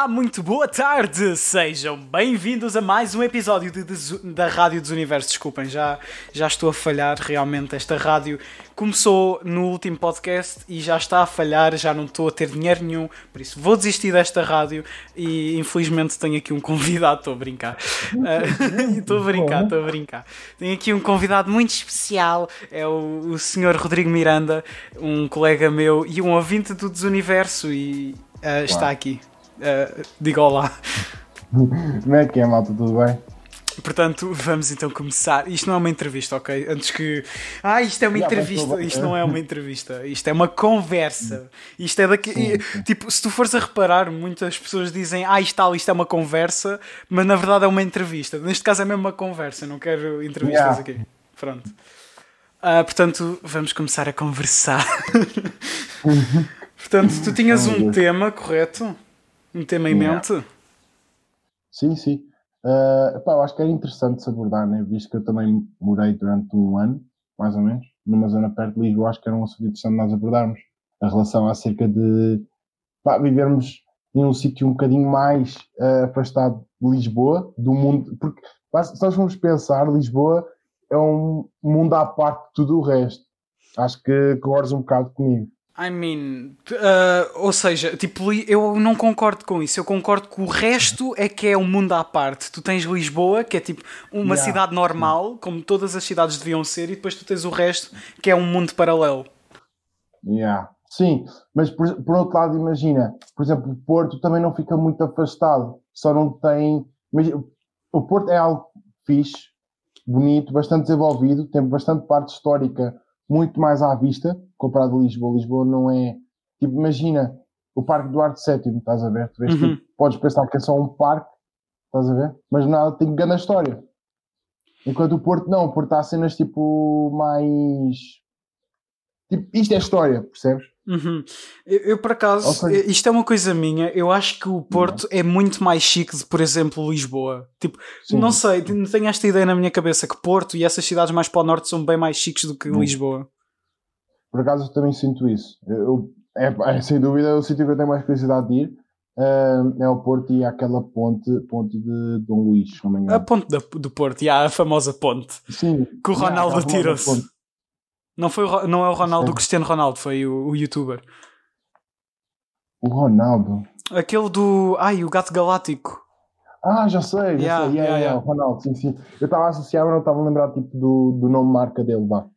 Olá, muito boa tarde! Sejam bem-vindos a mais um episódio de, da Rádio dos Universos. Desculpem, já, já estou a falhar realmente. Esta rádio começou no último podcast e já está a falhar, já não estou a ter dinheiro nenhum, por isso vou desistir desta rádio e infelizmente tenho aqui um convidado, estou a brincar. Uh, estou a brincar, estou a brincar. Tenho aqui um convidado muito especial, é o, o senhor Rodrigo Miranda, um colega meu e um ouvinte do Desuniverso e uh, está aqui. Uh, diga olá. Como é que é, malta? Tudo bem? Portanto, vamos então começar. Isto não é uma entrevista, ok? Antes que. Ah, isto é uma entrevista. Isto não é uma entrevista. Isto é uma conversa. Isto é daqui. Tipo, se tu fores a reparar, muitas pessoas dizem, ah, isto, tal, isto é uma conversa, mas na verdade é uma entrevista. Neste caso é mesmo uma conversa. não quero entrevistas yeah. aqui. Pronto. Uh, portanto, vamos começar a conversar. portanto, tu tinhas um tema, correto? Um tema em mente? Sim, sim. Uh, epá, eu acho que era interessante se abordar, né? visto que eu também morei durante um ano, mais ou menos, numa zona perto de Lisboa, acho que era um assunto interessante nós abordarmos. A relação acerca de pá, vivermos em um sítio um bocadinho mais uh, afastado de Lisboa, do mundo, porque se nós vamos pensar, Lisboa é um mundo à parte de tudo o resto. Acho que concordas um bocado comigo. I mean, uh, ou seja, tipo, eu não concordo com isso. Eu concordo que o resto é que é um mundo à parte. Tu tens Lisboa, que é tipo uma yeah. cidade normal, como todas as cidades deviam ser, e depois tu tens o resto, que é um mundo paralelo. Yeah. Sim, mas por, por outro lado, imagina, por exemplo, o Porto também não fica muito afastado, só não tem. Imagina, o Porto é algo fixe, bonito, bastante desenvolvido, tem bastante parte histórica muito mais à vista comparado a Lisboa. Lisboa não é. Tipo, imagina o Parque Duarte VII, estás a ver? Tu vês, uhum. tipo, podes pensar que é só um parque, estás a ver? Mas nada, tem grande história. Enquanto o Porto não, o Porto há cenas tipo mais. Tipo, isto é história, percebes? Uhum. Eu, eu, por acaso, seja, isto é uma coisa minha. Eu acho que o Porto não. é muito mais chique de, por exemplo, Lisboa. Tipo, Sim. não sei, tenho esta ideia na minha cabeça que Porto e essas cidades mais para o norte são bem mais chiques do que uhum. Lisboa. Por acaso eu também sinto isso. Eu, é, é, sem dúvida é o sítio que eu tenho mais curiosidade de ir. Uh, é o Porto e aquela ponte, ponte de Dom Luís, A ponte do, do Porto, e a famosa ponte. Sim. Que o Ronaldo tirou-se. Não, foi o, não é o Ronaldo, o Cristiano Ronaldo, foi o, o youtuber. O Ronaldo? Aquele do. Ai, o Gato Galáctico. Ah, já sei, já yeah, sei. Yeah, yeah, yeah, Ronaldo, sim, sim. Eu estava a associar, mas não estava a lembrar tipo, do, do nome marca dele lá.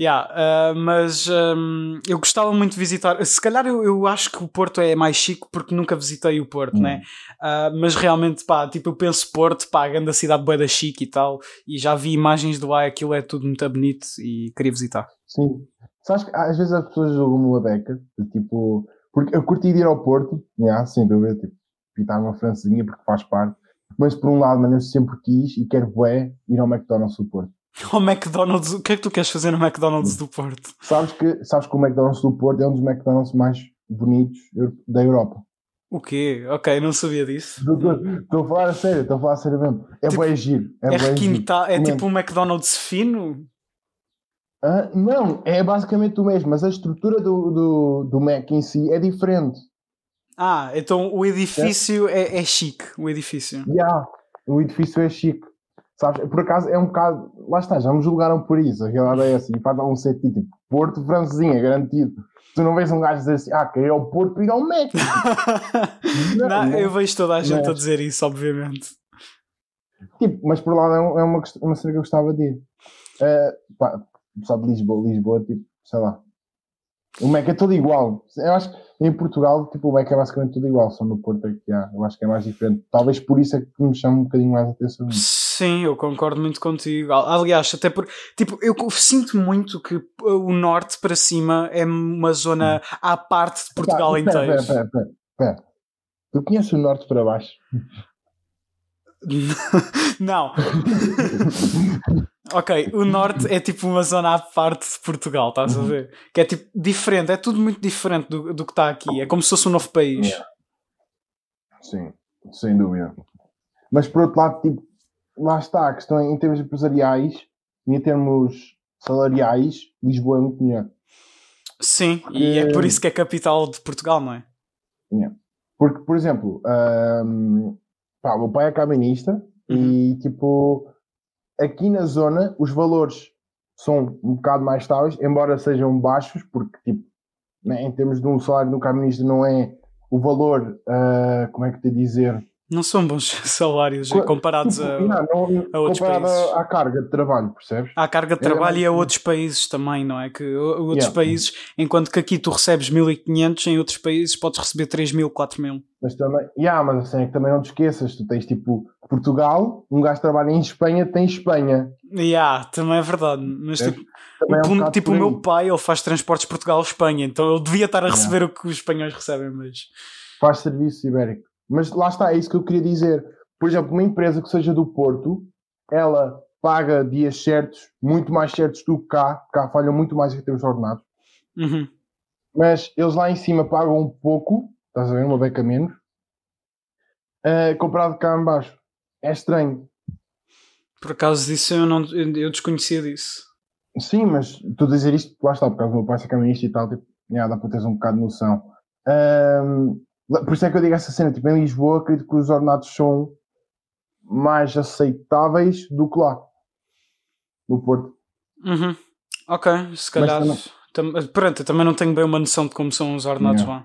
Yeah, uh, mas um, eu gostava muito de visitar. Se calhar eu, eu acho que o Porto é mais chique porque nunca visitei o Porto, hum. né? Uh, mas realmente, pá, tipo, eu penso Porto, pá, a grande cidade boa da chique e tal, e já vi imagens do lá, aquilo é tudo muito bonito e queria visitar. Sim. Sabes que às vezes as pessoas jogam-me uma beca, tipo, porque eu curti de ir ao Porto, yeah, sem dúvida, tipo, pintar uma francesinha porque faz parte, mas por um lado, mano, eu sempre quis e quero bué ir ao McDonald's do Porto. Ao McDonald's, o que é que tu queres fazer no McDonald's do Porto? Sabes que, sabes que o McDonald's do Porto é um dos McDonald's mais bonitos da Europa. O quê? Ok, não sabia disso. Estou a falar a sério, estou a falar a sério mesmo. É tipo, bem giro. É, é, requinta, é tipo um McDonald's fino? Ah, não, é basicamente o mesmo, mas a estrutura do, do, do Mac em si é diferente. Ah, então o edifício é, é, é chique, o edifício. Yeah, o edifício é chique. Sabes, por acaso é um bocado. Lá está, já me julgaram por isso. A realidade é assim. Faz algum sentido. Tipo, Porto francesinha, garantido. Tu não vês um gajo dizer assim, ah, queria ao Porto para ir ao México. não, não, eu vejo toda a gente a dizer isso, obviamente. Tipo, mas por lá é, é uma, uma cena que eu gostava de ir. Uh, pá, só de Lisboa, Lisboa, tipo, sei lá. O Mac é todo igual. Eu acho que em Portugal, tipo, o Mac é basicamente tudo igual, só no Porto é que há. Eu acho que é mais diferente. Talvez por isso é que me chama um bocadinho mais a atenção. Sim, eu concordo muito contigo. Aliás, até por. Tipo, eu sinto muito que o norte para cima é uma zona à parte de Portugal pera, inteiro. Pera, pera, pera, pera. Tu conheces o norte para baixo? Não. ok, o norte é tipo uma zona à parte de Portugal, estás a ver? Que é tipo diferente, é tudo muito diferente do, do que está aqui. É como se fosse um novo país. Sim, sem dúvida. Mas por outro lado, tipo, lá está, a questão em termos empresariais e em termos salariais, Lisboa é muito melhor. Sim, Porque... e é por isso que é capital de Portugal, não é? Yeah. Porque, por exemplo, um, pá, o meu pai é caminista uhum. e, tipo, aqui na zona os valores são um bocado mais estáveis, embora sejam baixos, porque, tipo, né, em termos de um salário no caminista não é o valor, uh, como é que te dizer, não são bons salários comparados a, não, não, a outros países. À carga de trabalho, percebes? À carga de trabalho é e a outros países também, não é? Que outros yeah. países, enquanto que aqui tu recebes 1500, em outros países podes receber 3000, 4000. Mas também, yeah, mas assim é que também não te esqueças, tu tens tipo Portugal, um gajo trabalha em Espanha, tem Espanha. Yeah, também é verdade. Mas tipo, o, é um tipo o meu pai, ele faz transportes Portugal-Espanha, então ele devia estar a receber yeah. o que os espanhóis recebem, mas. Faz serviço ibérico. Mas lá está, é isso que eu queria dizer. Por exemplo, uma empresa que seja do Porto, ela paga dias certos, muito mais certos do que cá, cá falham muito mais em termos ordenados. Uhum. Mas eles lá em cima pagam um pouco, estás a ver, uma beca menos, uh, comparado cá em baixo. É estranho. Por acaso disso eu, não, eu desconhecia disso. Sim, mas tu dizer isto, lá está, por causa do meu pai ser caminhista e tal, tipo, yeah, dá para teres um bocado de noção. Um, por isso é que eu digo essa cena, tipo, em Lisboa acredito que os ordenados são mais aceitáveis do que lá. No Porto. Uhum. Ok, se calhar. Tam, pronto, eu também não tenho bem uma noção de como são os ordenados yeah.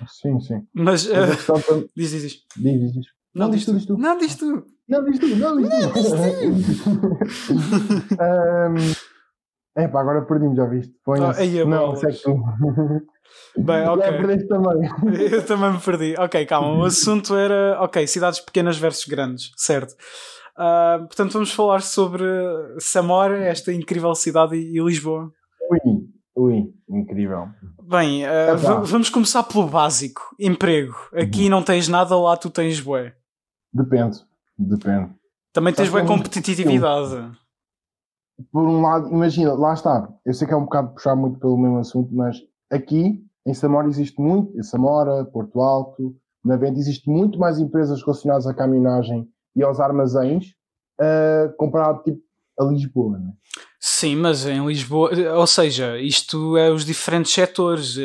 lá. Sim, sim. Mas. Uh, diz, diz, diz. Diz, diz, diz. Não, não diz, tu, diz tu. Não, diz tu. Não, diz tu. Não, diz tu. um, Epá, agora perdi-me, já viste? Põe oh, aí não, sei que tu. Bem, ok. também. Eu também me perdi. Ok, calma. O assunto era, ok, cidades pequenas versus grandes, certo? Uh, portanto, vamos falar sobre Samora, esta incrível cidade, e, Lisboa. Ui, ui, incrível. Bem, uh, vamos começar pelo básico: emprego. Aqui uhum. não tens nada, lá tu tens bué. Depende, depende. Também tens bué competitividade. Por um lado, imagina, lá está. Eu sei que é um bocado puxar muito pelo mesmo assunto, mas aqui em Samora existe muito, em Samora, Porto Alto, na Venda, existe muito mais empresas relacionadas à caminhonagem e aos armazéns uh, comparado tipo, a Lisboa, né? Sim, mas em Lisboa, ou seja, isto é os diferentes setores.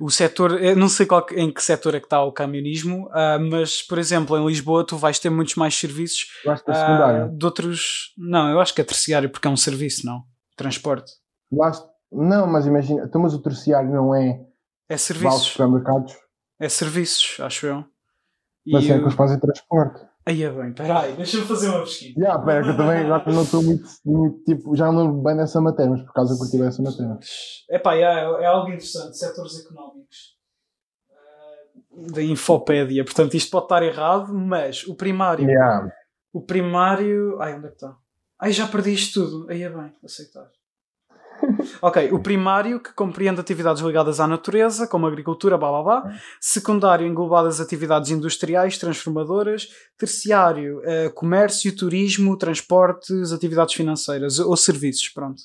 O setor, não sei qual, em que setor é que está o camionismo, uh, mas, por exemplo, em Lisboa tu vais ter muitos mais serviços uh, de outros. Não, eu acho que é terciário porque é um serviço, não? Transporte. Não, mas imagina, então, mas o terciário não é é serviços. supermercados. É serviços, acho eu. Mas é que eles fazem transporte. Aí é bem, peraí, deixa-me fazer uma pesquisa. Já, yeah, pera, que eu também agora não estou muito, muito, tipo, já não lembro bem dessa matéria, mas por causa que eu curti essa matéria. Epá, é, é algo interessante, setores económicos. Uh, da Infopédia, portanto isto pode estar errado, mas o primário. Yeah. O primário. Ai, onde é que está? Ai, já perdi isto tudo. Aí é bem, aceitar. Ok, o primário, que compreende atividades ligadas à natureza, como agricultura, blá blá blá. Secundário, englobadas atividades industriais, transformadoras. Terciário, uh, comércio, turismo, transportes, atividades financeiras ou serviços, pronto.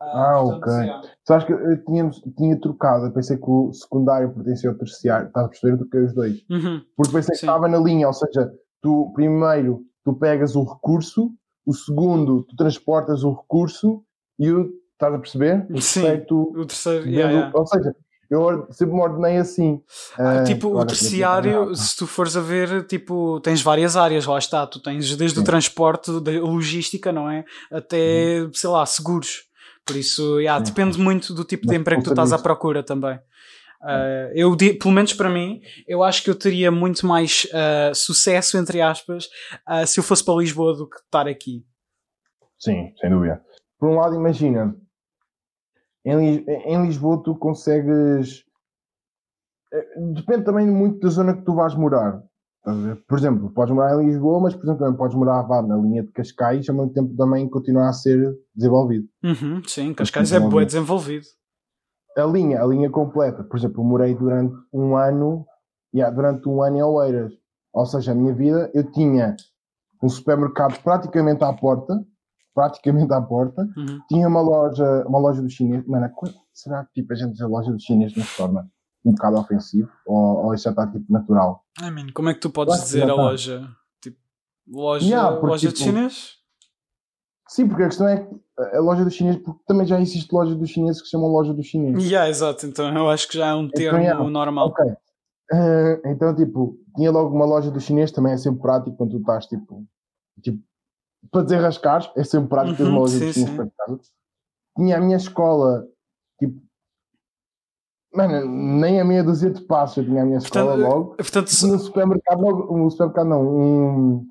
Uh, ah, portanto, ok. Yeah. Sabes que eu tinha, tinha trocado, eu pensei que o secundário pertencia ao terciário, estás a perceber do que os dois? Uhum. Porque pensei Sim. que estava na linha, ou seja, tu primeiro tu pegas o recurso, o segundo tu transportas o recurso e o Estás a perceber? O Sim, terceiro, o terceiro yeah, yeah. Ou seja, eu sempre me ordenei assim. Ah, uh, tipo, o terciário, se tu fores a ver, tipo, tens várias áreas, lá está. Tu tens desde Sim. o transporte, da logística, não é? Até, uhum. sei lá, seguros. Por isso, yeah, depende muito do tipo Mas de emprego que tu estás à procura também. Uh, eu, pelo menos para mim, eu acho que eu teria muito mais uh, sucesso, entre aspas, uh, se eu fosse para Lisboa do que estar aqui. Sim, sem dúvida. Por um lado, imagina, em, em Lisboa tu consegues. Eh, depende também muito da zona que tu vais morar. Por exemplo, podes morar em Lisboa, mas por exemplo, também podes morar vá, na linha de Cascais, ao mesmo tempo também continuar a ser desenvolvido. Uhum, sim, Cascais é bem desenvolvido. A linha, a linha completa. Por exemplo, eu morei durante um ano, yeah, durante um ano em Oeiras. Ou seja, a minha vida, eu tinha um supermercado praticamente à porta, praticamente à porta. Uhum. Tinha uma loja, uma loja do chinês. Mano, será que tipo, a gente dizer loja do chinês não se torna um bocado ofensivo? Ou, ou isso já está tipo natural? I mean, como é que tu podes dizer a tá. loja? Tipo, loja, yeah, porque, loja tipo, de chinês? Sim, porque a questão é que a loja do chinês, porque também já existe loja do chinês que se chama loja do chinês. Yeah, exato, então eu acho que já é um então, termo então, yeah, normal. Ok. Uh, então, tipo, tinha logo uma loja do chinês, também é sempre prático quando tu estás, tipo, tipo para desenrascar, é sempre prático Uhum, loja sim, sim. Tinha a minha escola, tipo, mano, nem a meia dúzia de passos eu tinha a minha escola Portanto, logo. Portanto, E no supermercado, logo, um supermercado não, um,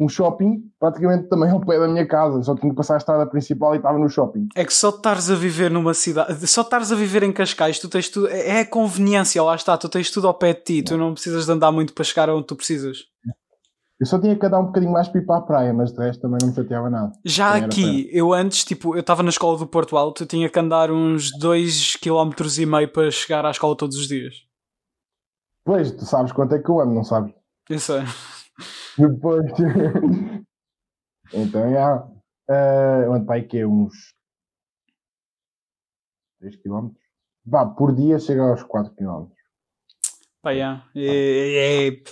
um shopping, praticamente também ao pé da minha casa. Só tinha que passar a estrada principal e estava no shopping. É que só estares a viver numa cidade, só estares a viver em Cascais, tu tens tudo, é é a conveniência, lá está, tu tens tudo ao pé de ti, tu não precisas de andar muito para chegar onde tu precisas. Eu só tinha que andar um bocadinho mais para ir para a praia, mas de resto também não me chateava nada. Já Também aqui, eu antes, tipo, eu estava na escola do Porto Alto, eu tinha que andar uns 2,5 km para chegar à escola todos os dias. Pois, tu sabes quanto é que eu ando, não sabes? Eu sei. Depois. então, já. Uh, eu ando para aí que é uns 3 km. Vá, por dia chega aos 4 km. Pá, yeah. é, é-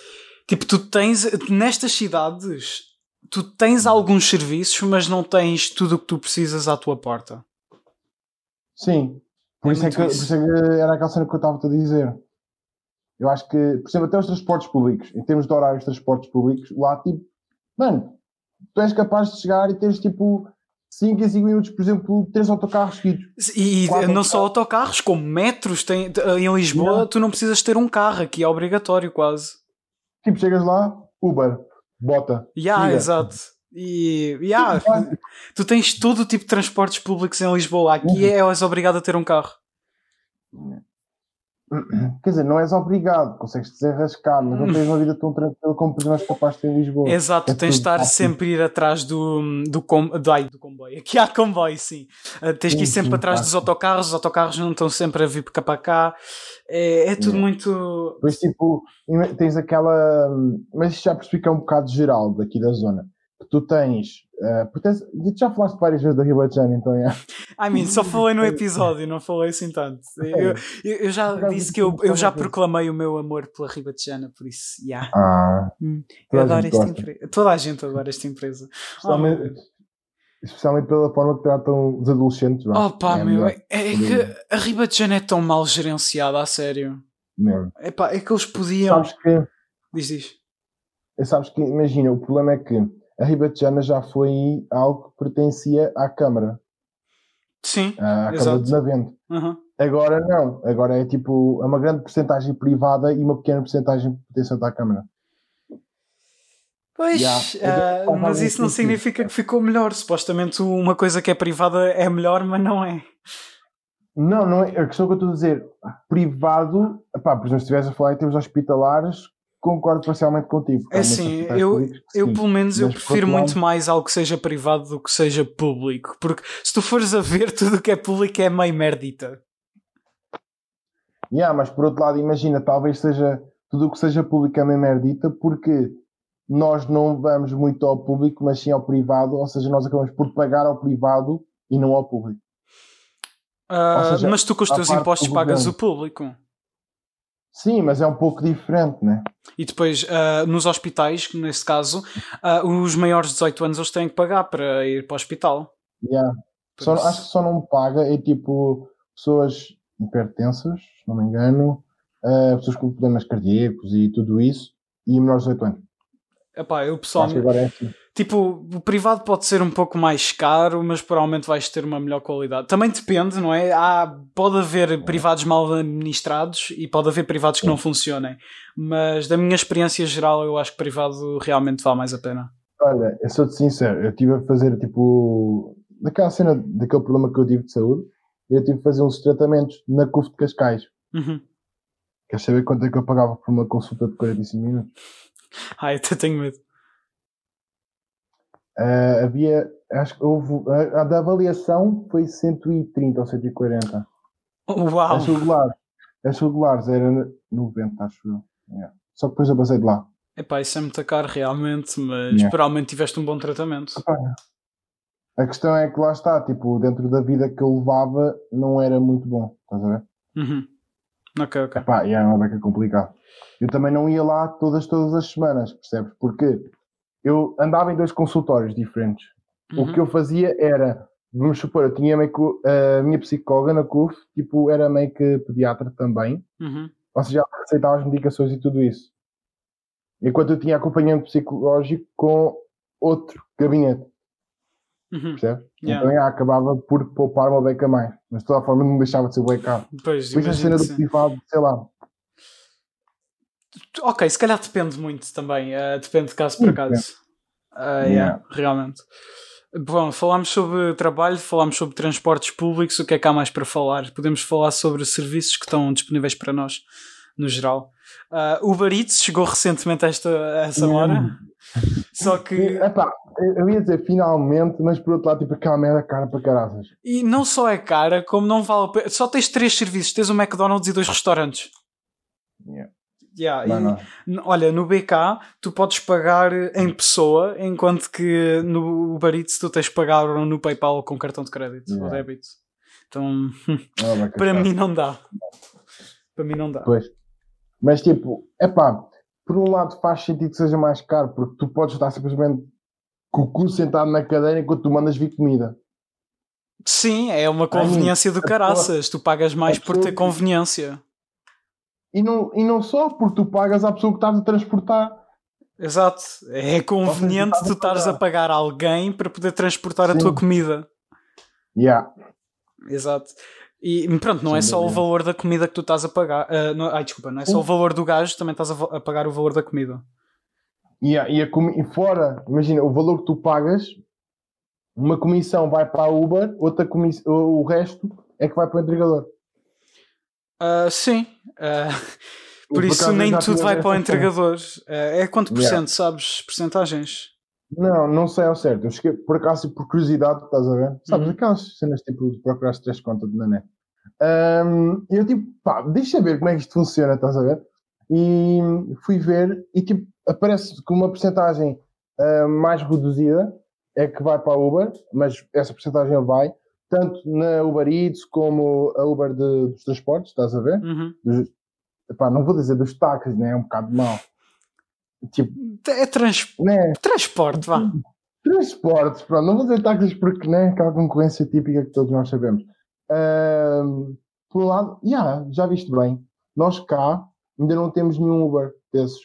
Tipo, tu tens, nestas cidades, tu tens alguns serviços, mas não tens tudo o que tu precisas à tua porta. Sim. Por, É isso é que, por isso. isso é que era aquela cena que eu estava-te a dizer. Eu acho que, por exemplo, até os transportes públicos, em termos de horários de transportes públicos, lá tipo, mano, tu és capaz de chegar e teres tipo 5 em 5 minutos, por exemplo, 3 autocarros seguidos. E Quatro não só autocarros, como metros. Tem, em Lisboa, Não. tu não precisas ter um carro, aqui é obrigatório quase. Tipo, chegas lá, Uber, bota. Yeah, siga. exato. E yeah, tu tens todo o tipo de transportes públicos em Lisboa. Aqui é, és obrigado a ter um carro. Quer dizer, não és obrigado, consegues desenrascar, mas não tens uma vida tão tranquila como por exemplo és capaz de em Lisboa. Exato, É tens de estar fácil. sempre a ir atrás do, do, com, do, ai, do comboio. Aqui há comboio, sim. Uh, tens que ir Sim, sempre sim, atrás fácil. dos autocarros, os autocarros não estão sempre a vir para cá para cá. É, é tudo Yeah. muito. Depois, tipo, tens aquela. Mas isto já percebi que é um bocado geral daqui da zona. Que tu tens. tens- e tu já falaste várias vezes da Ribajana, então é. I mean, só falei no episódio, não falei assim tanto. Eu, eu, eu já disse que eu, eu já proclamei o meu amor pela Ribatejana, por isso, yeah. Ah, Hum, eu adoro esta empresa. Toda a gente adora esta empresa. Oh, meu especialmente, especialmente pela forma que tratam os adolescentes. Oh pá, É meu, é, é que a Ribatejana é tão mal gerenciada, a sério. mesmo. É pá, é que eles podiam. Sabes que. Diz, diz. Sabes que, imagina, o problema é que a Ribatejana já foi algo que pertencia à Câmara, Sim, à Câmara Exato. de Navente. aham. Agora não, agora é tipo uma grande porcentagem privada e uma pequena porcentagem pertencente à Câmara. Pois, Yeah. ah, Faz mas isso não significa que ficou melhor. Supostamente uma coisa que é privada é melhor, mas não é. Não, não é. A questão que eu estou a dizer, privado, epá, por exemplo, se estiveres a falar em termos hospitalares, concordo parcialmente contigo. É assim, hospitais eu, eu sim. pelo menos eu Mas, prefiro muito lado- mais algo que seja privado do que seja público. Porque se tu fores a ver, tudo o que é público é meio merdita. Yeah, mas por outro lado, imagina, talvez seja tudo o que seja público é mesmo merdita, porque nós não vamos muito ao público, mas sim ao privado, ou seja, nós acabamos por pagar ao privado e não ao público. Ou seja, mas tu com os teus impostos pagas o público. Sim, mas é um pouco diferente, né? E depois, ah, nos hospitais, nesse caso, ah, os maiores de 18 anos eles têm que pagar para ir para o hospital. Yeah. Só- acho que só não paga é tipo pessoas hipertensas, se não me engano, eh, pessoas com problemas cardíacos e tudo isso, e menores de 18 anos. Epá, eu Acho que pessoalmente. agora é assim. Tipo, o privado pode ser um pouco mais caro, mas provavelmente vais ter uma melhor qualidade. Também depende, não é? Há, pode haver privados mal administrados e pode haver privados que não funcionem. Mas da minha experiência geral, eu acho que privado realmente vale mais a pena. Olha, eu sou-te sincero, eu estive a fazer tipo, daquela cena, daquele problema que eu tive de saúde, eu tive a fazer uns tratamentos na CUF de Cascais. Uhum. Queres saber quanto é que eu pagava por uma consulta de 45 minutos? Ai, até tenho medo. Eh, havia, acho que houve, a, a da avaliação foi 130 ou 140. Uau! As regulares, as regulares era 90, acho eu. Yeah. Só que depois eu passei de lá. Epá, isso é muito caro realmente, mas Yeah. provavelmente tiveste um bom tratamento. A questão é que lá está, tipo, dentro da vida que eu levava, não era muito bom, estás a ver? Uhum. Ok, ok. Pá, e é uma beca complicado. Eu também não ia lá todas, todas as semanas, percebes? Porque eu andava em dois consultórios diferentes. Uhum. O que eu fazia era, vamos supor, eu tinha meio que a minha psicóloga na CUF, tipo, era meio que pediatra também. Uhum. Ou seja, ela receitava as medicações e tudo isso. Enquanto eu tinha acompanhamento psicológico com outro gabinete. Uhum. Percebes? Yeah. Então já, acabava por poupar uma beca mais. Mas de toda forma não deixava de ser caro. Pois, Depois a cena do privado, sei lá. Ok, se calhar depende muito também. eh, depende de caso por caso. Ah, yeah, realmente. Bom, falámos sobre trabalho, falámos sobre transportes públicos, o que é que há mais para falar? Podemos falar sobre serviços que estão disponíveis para nós, no geral. Ah, Uber Eats chegou recentemente a esta, a essa hora, só que... Epá, eu- ia dizer finalmente, mas por outro lado, tipo, aquela merda cara para caraças. E não só é cara, como não vale a pena. Só tens três serviços: tens um McDonald's e dois restaurantes. Yeah. Yeah, Não, e- não. olha, no BK tu podes pagar em pessoa, enquanto que no Uber Eats tu tens de pagar no PayPal com cartão de crédito ou Yeah. débito. Então, Não, vai para mim não dá. Para mim não dá. Pois. Mas tipo, epá, por um lado faz sentido que seja mais caro, porque tu podes estar simplesmente com o cu sentado na cadeira enquanto tu mandas vir comida. Sim, é uma conveniência do a pessoa- caraças. Tu pagas mais por ter conveniência. E não, e não só porque tu pagas à pessoa que estás a transportar. Exato. É conveniente a tu estares a pagar. alguém para poder transportar a Sim. tua comida. Yeah. Exato. E pronto, não Sem é só o valor da comida que tu estás a pagar. ah, não- ai, desculpa, não é só o valor do gajo, também estás a, a pagar o valor da comida. E, a- e, a comi- e fora, imagina, o valor que tu pagas, uma comissão vai para a Uber, outra comiss- o o resto é que vai para o entregador. Ah, sim. Ah, por por isso nem tudo vai para o entregador. Ah, é quanto por Yeah. cento, sabes? Percentagens. Não, não sei ao certo. Eu cheguei, por acaso, por curiosidade, estás a ver? Sabes, Uhum. aquelas cenas tipo de procurar três contas na net. E eu tipo, pá, deixa ver como é que isto funciona, estás a ver? E fui ver e tipo, aparece que uma porcentagem mais reduzida é que vai para a Uber, mas essa porcentagem vai tanto na Uber Eats como a Uber de- dos transportes, estás a ver? Uhum. Dos, epá, não vou dizer dos táxis, né? É um bocado mau. Tipo, É trans- né? transporte, vá. Transportes, pronto, não vou dizer táxis porque não é aquela concorrência típica que todos nós sabemos. Ahm, por um lado, yeah, já viste bem, nós cá ainda não temos nenhum Uber desses.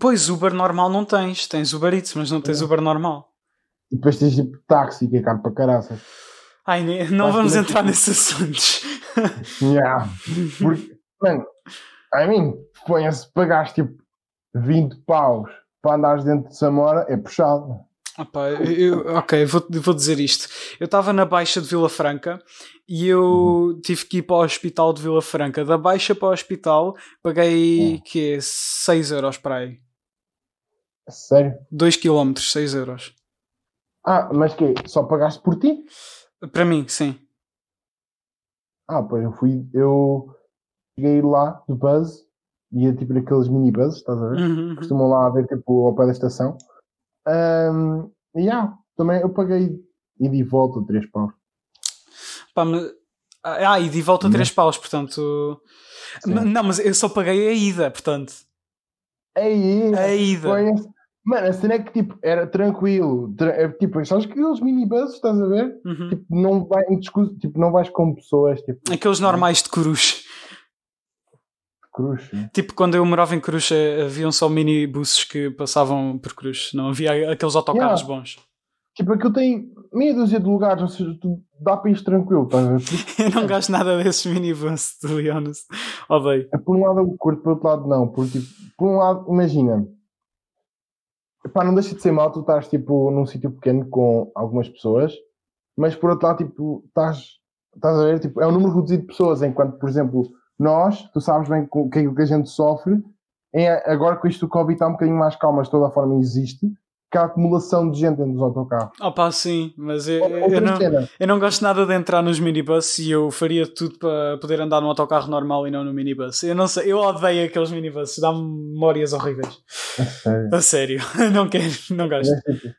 Pois Uber normal não tens. Tens Uber Eats, mas não tens Uber normal. E depois tens tipo táxi, que é caro para caraças. Ai, não vamos que- entrar nesses assuntos. Yeah. Porque, mano, I mean, põe-se, pagaste tipo 20 paus para andares dentro de Samora, é puxado. Opa, eu- ok, vou, vou dizer isto. Eu estava na Baixa de Vila Franca e eu Uhum. tive que ir para o hospital de Vila Franca. Da Baixa para o hospital paguei Uhum. que 6 euros para aí. Sério? 2 km, 6 euros. Ah, mas que Só pagaste por ti? Para mim, sim. Ah, pois eu fui, eu cheguei lá do Buzz, ia tipo naqueles mini Buzz, estás a ver? Uhum. Costumam lá ver tipo ao pé da estação. Ahm, e yeah, também eu paguei ida e volta 3 paus. Pá, mas- Ah, e de volta Uhum. 3 paus, portanto. Sim. Não, mas eu só paguei a ida, portanto. A ida. põe-se- Mano, a cena é que tipo, era tranquilo. Tra- é, tipo, que aqueles mini Buzz, estás a ver? Uhum. Tipo, não, vai, em discu- tipo, não vais com pessoas, tipo, Aqueles normais de Cruz. cruz. né? Tipo, quando eu morava em Cruz, eh, haviam só minibuses que passavam por Cruz. Não havia aqueles autocarros Yeah. bons. Tipo, aquilo tem meia dúzia de lugares, ou seja, tu dá para ir tranquilo, estás a ver? Por Eu não gosto nada desses minibuses, to be honest. Odeio. É, por um lado eu curto, por outro lado não. Porque, tipo, por um lado, imagina, epá, não deixa de ser mal tu estás tipo, num sítio pequeno com algumas pessoas, mas por outro lado, tipo, estás, estás a ver, tipo, é um número reduzido de pessoas, enquanto, por exemplo, nós, tu sabes bem com que aquilo que a gente sofre, é, agora com isto do Covid está um bocadinho mais calmo, mas de toda a forma existe, que há acumulação de gente dentro dos autocarros. Opa, sim, mas eu, eu, não, eu não gosto nada de entrar nos minibus e eu faria tudo para poder andar num autocarro normal e não no minibus. Eu não sei, eu odeio aqueles minibuses, dá-me memórias horríveis. a sério. A sério, não quero, não gosto. Mas, tipo,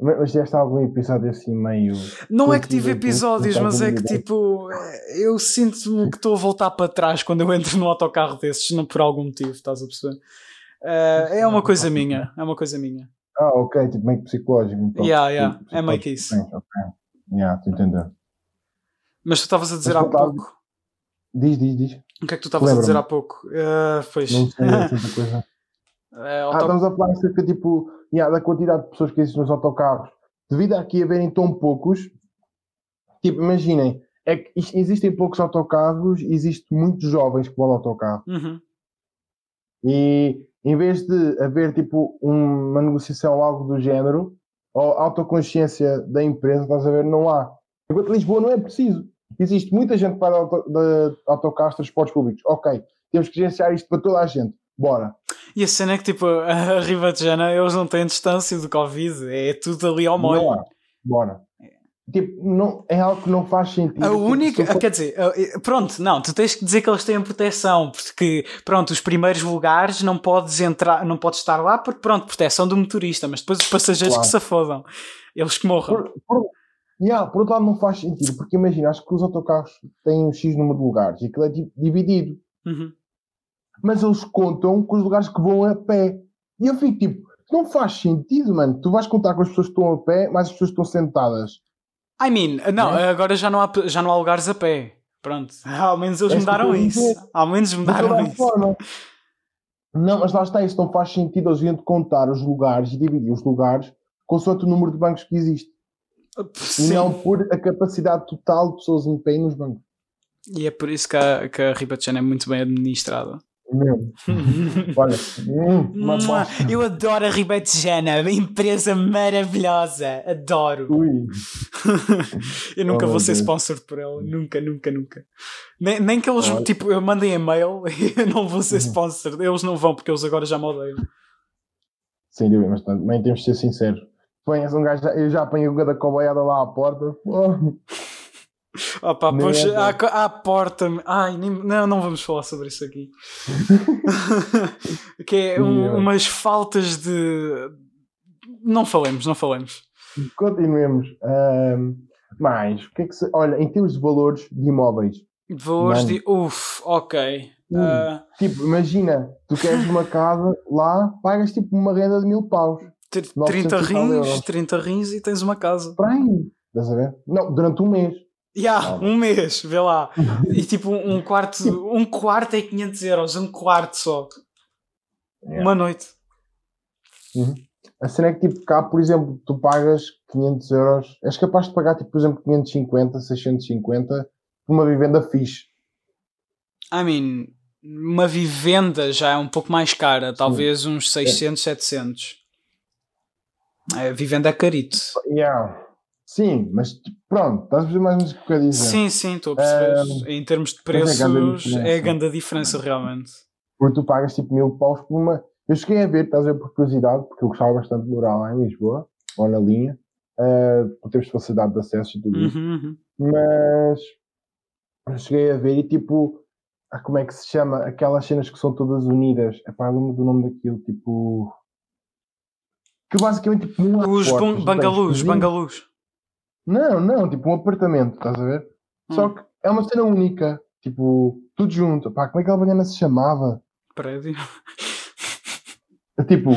mas tiveste algum episódio assim meio. Não é que tive episódios, mas é que tipo, eu sinto-me que estou a voltar para trás quando eu entro num autocarro desses, não por algum motivo, estás a perceber? Eh, é uma coisa minha, é uma coisa minha. Ah, ok, tipo meio psicológico. Então, Yeah, yeah, Tipo, é meio que isso. psicológico, Ok. Yeah, estou a entender. Mas tu estavas a dizer Mas há tu pouco. Diz, diz, diz. O que é que tu estavas a dizer há pouco? Uh, pois. Não sei, tanta coisa. É, Ah, auto- estamos a falar acerca tipo, yeah, da quantidade de pessoas que existem nos autocarros. Devido a aqui haverem tão poucos, tipo, imaginem, é que existem poucos autocarros e existem muitos jovens que vão de autocarro. Uhum. E em vez de haver tipo um- uma negociação ou algo do género, ou autoconsciência da empresa, estás a ver, não há. Enquanto Lisboa não é preciso. Existe muita gente que vai de, auto, de autocarros, transportes públicos. Ok, temos que gerenciar isto para toda a gente. Bora. E a cena é que, tipo, a Ribatejana, eles não têm distância do Covid, é tudo ali ao molho. Bora. Tipo, não, é algo que não faz sentido. A Tipo, única, for- quer dizer, a- pronto, não, tu tens que dizer que eles têm proteção, porque, pronto, os primeiros lugares não podes entrar, não podes estar lá, porque, pronto, proteção do motorista, mas depois os passageiros Claro. que se afodam, eles que morram. Por, por, yeah, por outro lado, não faz sentido, porque imagina, acho que os autocarros têm um X número de lugares e aquilo é tipo, dividido. Uhum. Mas eles contam com os lugares que vão a pé. E eu fico tipo, não faz sentido, mano. Tu vais contar com as pessoas que estão a pé, mais as pessoas que estão sentadas. I mean, não, É? agora já não, há, já não há lugares a pé. Pronto, ao menos eles É mudaram a isso. dizer. Ao menos mudaram a isso. forma. Não, mas lá está, isso não faz sentido eles irem contar os lugares e dividir os lugares consoante o número de bancos que existe. E Sim. não por a capacidade total de pessoas em pé nos bancos. E é por isso que a, que a é muito bem administrada. Mesmo. Olha, hum, uma bosta. Eu adoro a Ribatejana, uma empresa maravilhosa. Adoro. Eu nunca Oh, vou ser sponsor por ela. Nunca, nunca, nunca. Nem, nem que eles, Olha. tipo, eu mandem e-mail e eu não vou ser Uhum. sponsor. Eles não vão porque eles agora já me odeiam. Sem dúvida, mas também temos de ser sinceros. Pões um gajo, eu já apanhei o da coboiada lá à porta. Oh, Pois, é à, co- à porta. Ai, nem- não, não vamos falar sobre isso aqui. que é um- umas faltas de. Não falemos, não falemos. continuemos. Ahm, mais, o que é que se. Olha, em termos de valores de imóveis, Valores Mano. de. Uf, ok. Hum. Ah, tipo, imagina, tu queres uma casa lá, pagas tipo uma renda de mil paus. ter 30 900 e tal rins, euros. 30 rins e tens uma casa. Para aí, estás a ver? Não, durante um mês. Ya, Ah. um mês, vê lá. E tipo, um quarto, um quarto é 500 euros, um quarto só. Yeah. Uma noite. A cena é que, tipo, cá, por exemplo, tu pagas 500 euros, és capaz de pagar, tipo, por exemplo, 550, 650 por uma vivenda fixe. I mean, uma vivenda já é um pouco mais cara, talvez uns 600, 700. A vivenda é carito. Yeah. Sim, mas pronto, estás a perceber mais ou menos o que eu dizer. Sim, sim, estou a perceber. em termos de é preços, a é diferença. grande a diferença, realmente. Porque tu pagas tipo mil paus por uma. Eu cheguei a ver, estás a ver, por curiosidade, porque eu gostava bastante de morar lá em Lisboa, ou na linha, uh, por termos facilidade de acesso e tudo isso. Uhum, uhum. Mas eu cheguei a ver e tipo, ah, como é que se chama? Aquelas cenas que são todas unidas. Epá, eu lembro do nome daquilo, tipo. Que basicamente tipo. Os portas, tens bangalus, bangalus. Não, não, tipo um apartamento, estás a ver? Só Hum. que é uma cena única, tipo, tudo junto. Pá, como é que aquela banana se chamava? Prédio. Tipo,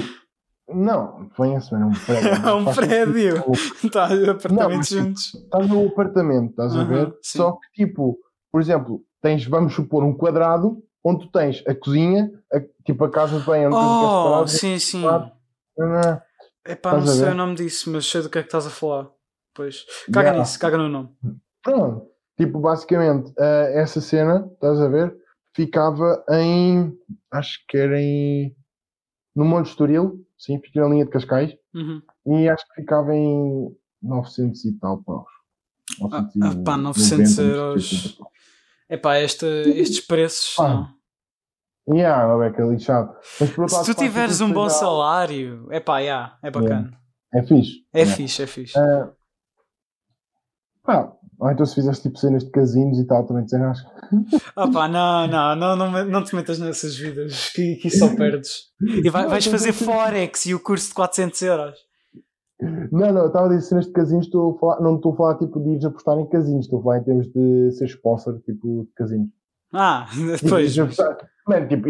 não, conheço, mano, é um prédio. É um prédio. sentido. Tá, apartamentos mas- juntos. Estás num apartamento, estás a ver? sim. Só que, tipo, por exemplo, tens, vamos supor, um quadrado onde tu tens a cozinha, a- tipo a casa de banho onde Oh, separado. sim, sim. Ah, Epá, não sei o nome disso, mas sei do que é que estás a falar. Pois. Caga Yeah. nisso, caga no nome. Pronto. Tipo, basicamente, ah, essa cena, estás a ver? Ficava em. Acho que era em. No Monte Estoril, sim, fica na linha de Cascais. Uhum. E acho que ficava em 900 e tal paus. Ah, ah, pá, 900 euros. Epá, esta, estes preços. Ah, não. E yeah, a beca lixado. Mas por Se tu tiveres um bom salário, epá, yeah, é bacana. É fixe. É Yeah. fixe, é fixe. Ah, pá, ou então se fizeste tipo cenas de casinos e tal, também desenrasca. Ah pá, não, não, não, não, não te metas nessas vidas que, que só perdes. E vai- vais fazer. Forex e o curso de 400 euros. Não, não, eu estava a dizer cenas de casinos, estou a falar, não estou a falar tipo de ires apostar em casinos, estou a falar em termos de ser sponsor, tipo, de casinos. Ah, Tipo, depois. mano, tipo,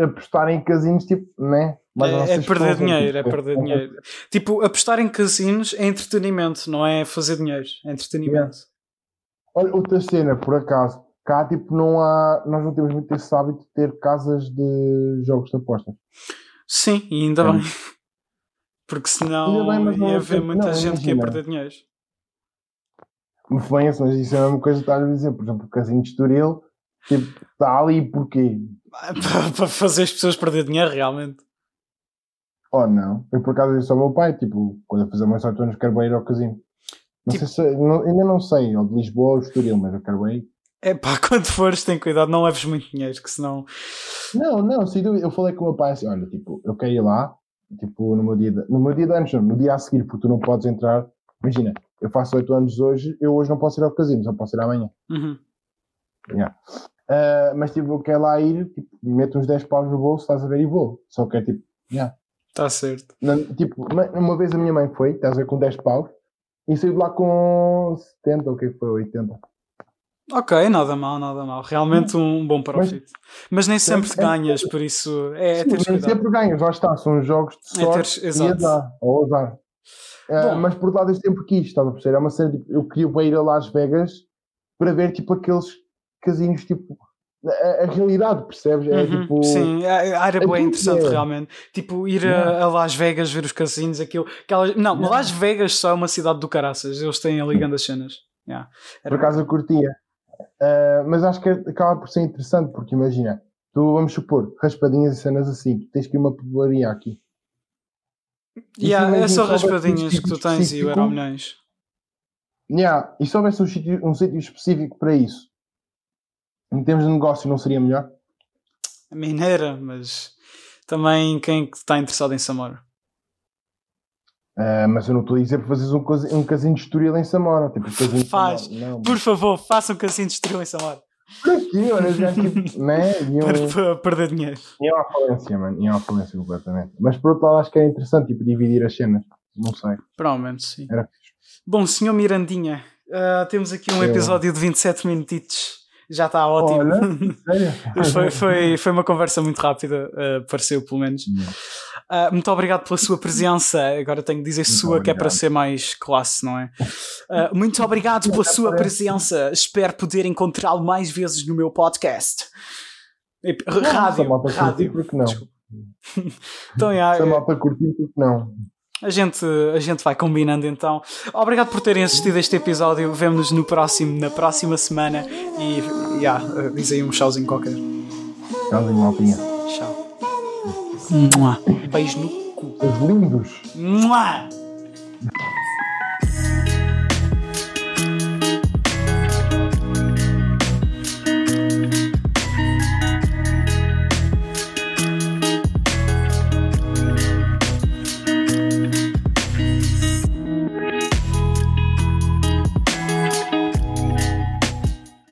a- apostar em casinos, tipo, né? Mas não É, é ser perder sponsor, dinheiro, é tipo, perder dinheiro. Tipo, apostar em casinos é entretenimento, não é fazer dinheiro, é entretenimento. Olha, outra cena, por acaso, cá, tipo, não há. Nós não temos muito esse hábito de ter casas de jogos de apostas. Sim, e ainda É. bem. Porque senão Ainda bem, ia é haver muita não, gente que ia perder dinheiro. Me conhece, mas isso é a mesma coisa que estás a dizer. Por exemplo, o Casino de Estoril, tipo, está ali porquê? Para, para fazer as pessoas perder dinheiro, realmente. Ou não? Eu por acaso disse ao meu pai, tipo, quando eu fizer mais 8 anos, quero bem ir ao casino. Não Tipo- sei se, não- ainda não sei, ou de Lisboa ou de Estoril, mas eu quero bem ir. É pá, quando fores, tem cuidado, não leves muito dinheiro, que senão. Não, não, sem dúvida. Eu falei com o meu pai assim: olha, tipo, eu quero ir lá, tipo, no meu dia de, no meu dia de anos, não, no dia a seguir, porque tu não podes entrar. Imagina, eu faço 8 anos hoje, eu hoje não posso ir ao casino, só posso ir amanhã. Uhum. Ah, mas tipo, eu quero lá ir, tipo, meto uns 10 paus no bolso, estás a ver, e vou. Só que é tipo, yeah. Está certo. Não, tipo, uma, vez a minha mãe foi, estás a ver, com 10 paus, e saiu de lá com 70, ou o que é foi, 80. Ok, nada mal, nada mal. Realmente um bom profit. Mas, nem sempre te é- ganhas, por isso é, é Sim, nem cuidado. sempre ganhas, lá está, são jogos de É sorte teres- e exato. azar, ou azar. Bom. mas por outro lado eu sempre quis, estás a perceber? É uma cena, tipo, eu queria ir a Las Vegas para ver tipo aqueles casinos, tipo, a, a realidade, percebes? É Uhum, tipo. Sim, a- era é bem interessante é. realmente. Tipo, ir a, a Las Vegas ver os casinos, aquilo. Aquelas... Não, Yeah. Las Vegas só é uma cidade do caraças. Eles têm ali grandes cenas. Yeah. Por acaso eu curtia. Ah, mas acho que acaba por ser interessante, porque imagina, tu vamos supor, raspadinhas e cenas assim, tu tens que ir uma papelaria aqui. E Yeah, é só raspadinhas que tu tens e o específico- Euro Milhões. Yeah, e se houvesse um sítio, um sítio específico para isso, em termos de negócio, não seria melhor? A mineira, mas também quem que está interessado em Samora. Ah, mas eu não estou a dizer para fazeres um, um casino de Estoril em Samora. Tipo, um Faz. Não, Por favor, façam um casino de estrela em Samora. por aqui, olha, já tipo, né? Iam, Para, para perder dinheiro. iam à falência, mano. Iam à falência completamente. Mas por outro lado, acho que é interessante, tipo, dividir as cenas. Não sei. Provavelmente, sim. Era Bom, senhor Mirandinha, ah, temos aqui um episódio de 27 minutitos. Já está ótimo. Olha, foi, foi, foi uma conversa muito rápida, ah, pareceu pelo menos. Ah, muito obrigado pela sua presença. Agora tenho que dizer Muito sua, que é para obrigado. ser mais classe, não é? Ah, muito obrigado pela sua presença. Espero poder encontrá-lo mais vezes no meu podcast. Rádio. curtir, rádio. porque não? Desculpa. Então, é- malta curtir, porque não? A, gente, a gente vai combinando então. Obrigado por terem assistido a este episódio. Vemo-nos no próximo, na próxima semana. E yeah, ah, diz aí um tchauzinho qualquer. Tchauzinho, maltinha. Tchau. Mua. Beijo no cu. Os lindos. Mua.